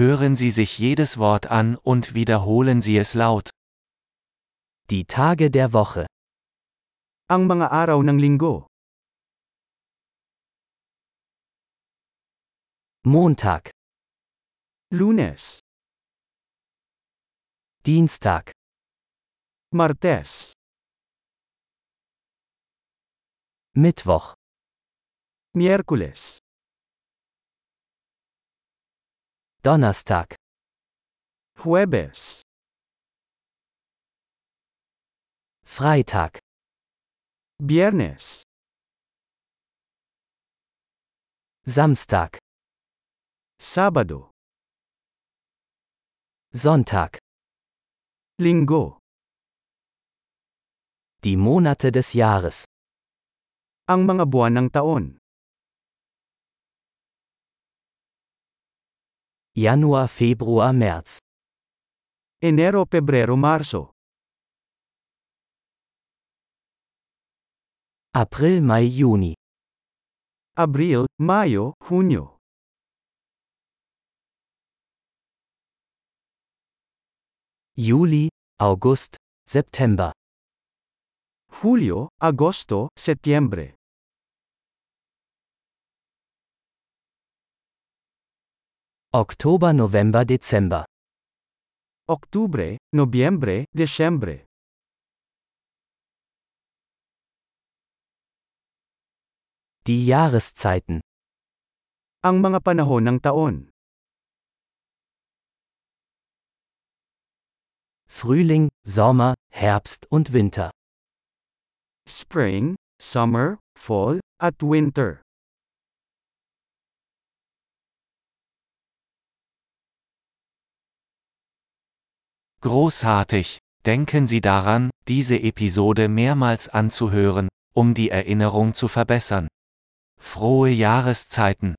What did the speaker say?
Hören Sie sich jedes Wort an und wiederholen Sie es laut. Die Tage der Woche. Ang mga araw ng linggo. Montag, Lunes, Dienstag, Martes, Mittwoch, Miyerkules, Donnerstag, Huwebes, Freitag, Biyernes, Samstag, Sabado, Sonntag. Linggo. Die Monate des Jahres. Ang mga buwan ng taon. Januar, Februar, März. Enero, Pebrero, Marso. April, Mai, Juni. Abril, Mayo, Hunyo. Juli, August, September. Hulyo, Agosto, Setyembre. Oktober, November, Dezember. Oktubre, Nobyembre, Desyembre. Die Jahreszeiten. Ang mga panahon ng taon. Frühling, Sommer, Herbst und Winter. Spring, Summer, Fall, at Winter. Großartig! Denken Sie daran, diese Episode mehrmals anzuhören, um die Erinnerung zu verbessern. Frohe Jahreszeiten!